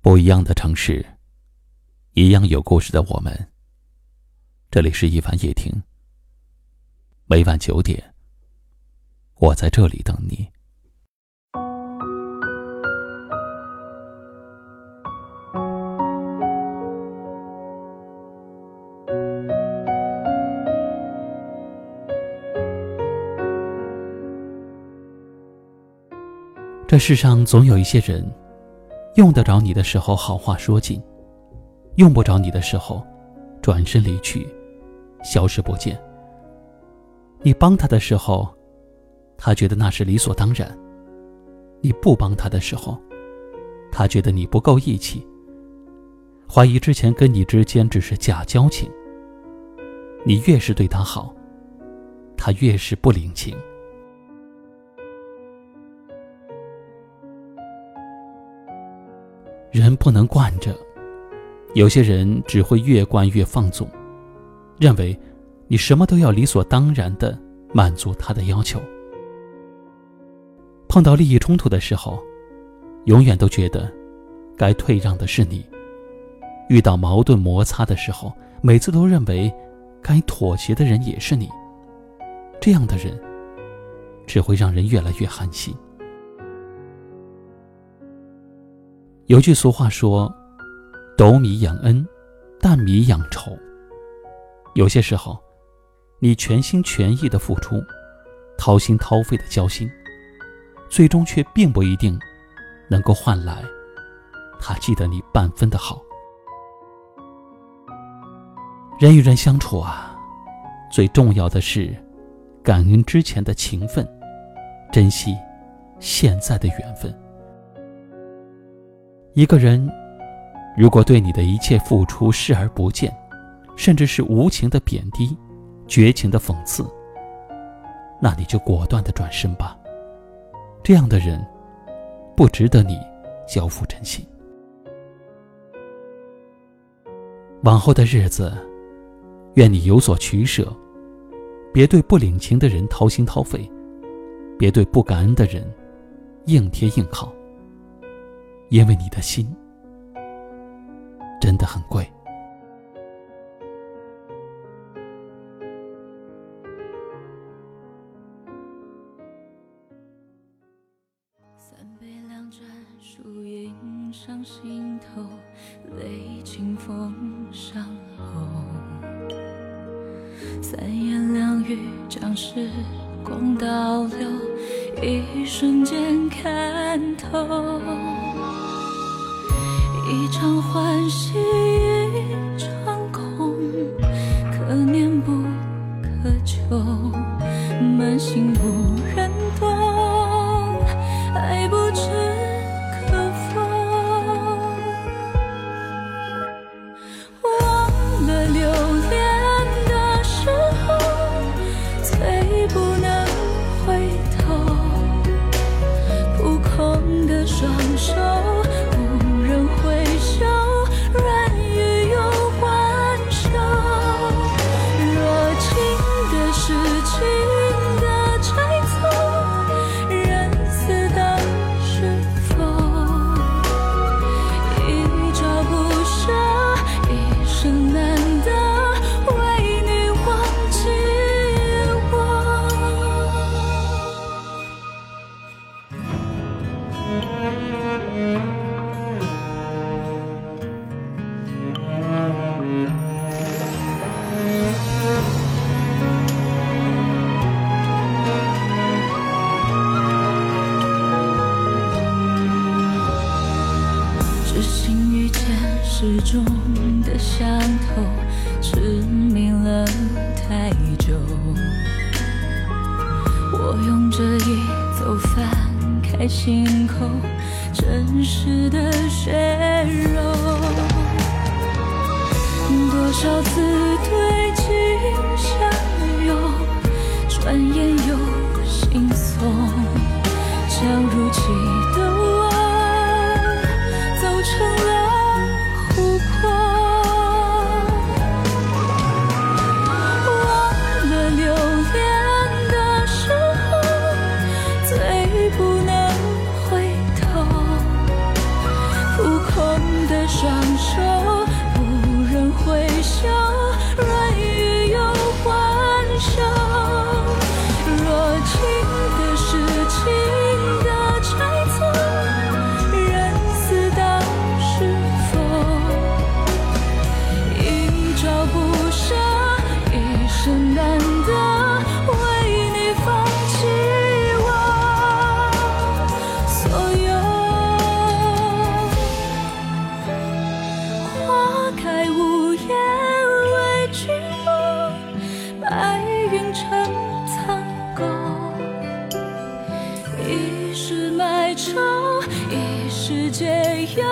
不一样的城市，一样有故事的我们。这里是一凡夜听。每晚九点，我在这里等你。这世上总有一些人。用得着你的时候，好话说尽；用不着你的时候，转身离去，消失不见。你帮他的时候，他觉得那是理所当然；你不帮他的时候，他觉得你不够义气，怀疑之前跟你之间只是假交情。你越是对他好，他越是不领情。人不能惯着，有些人只会越惯越放纵，认为你什么都要理所当然的满足他的要求。碰到利益冲突的时候，永远都觉得该退让的是你；遇到矛盾摩擦的时候，每次都认为该妥协的人也是你。这样的人只会让人越来越寒心。有句俗话说：“斗米养恩，担米养仇。”有些时候，你全心全意的付出，掏心掏肺的交心，最终却并不一定能够换来他记得你半分的好。人与人相处啊，最重要的是感恩之前的情分，珍惜现在的缘分。一个人，如果对你的一切付出视而不见，甚至是无情的贬低、绝情的讽刺，那你就果断的转身吧。这样的人，不值得你交付真心。往后的日子，愿你有所取舍，别对不领情的人掏心掏肺，别对不感恩的人硬贴硬靠。因为你的心真的很贵。三杯两盏，树影上心头，泪清风上喉。三言两语将时光倒流，一瞬间看透。一场欢喜，一场的伤痛，痴迷了太久。我用这一走翻开心口，真实的血肉。多少次对镜相拥，转眼又心松，将如期少不舍一生，难得为你放弃我所有。花开无言为君落，白云成苍狗。一时买愁，一时解忧。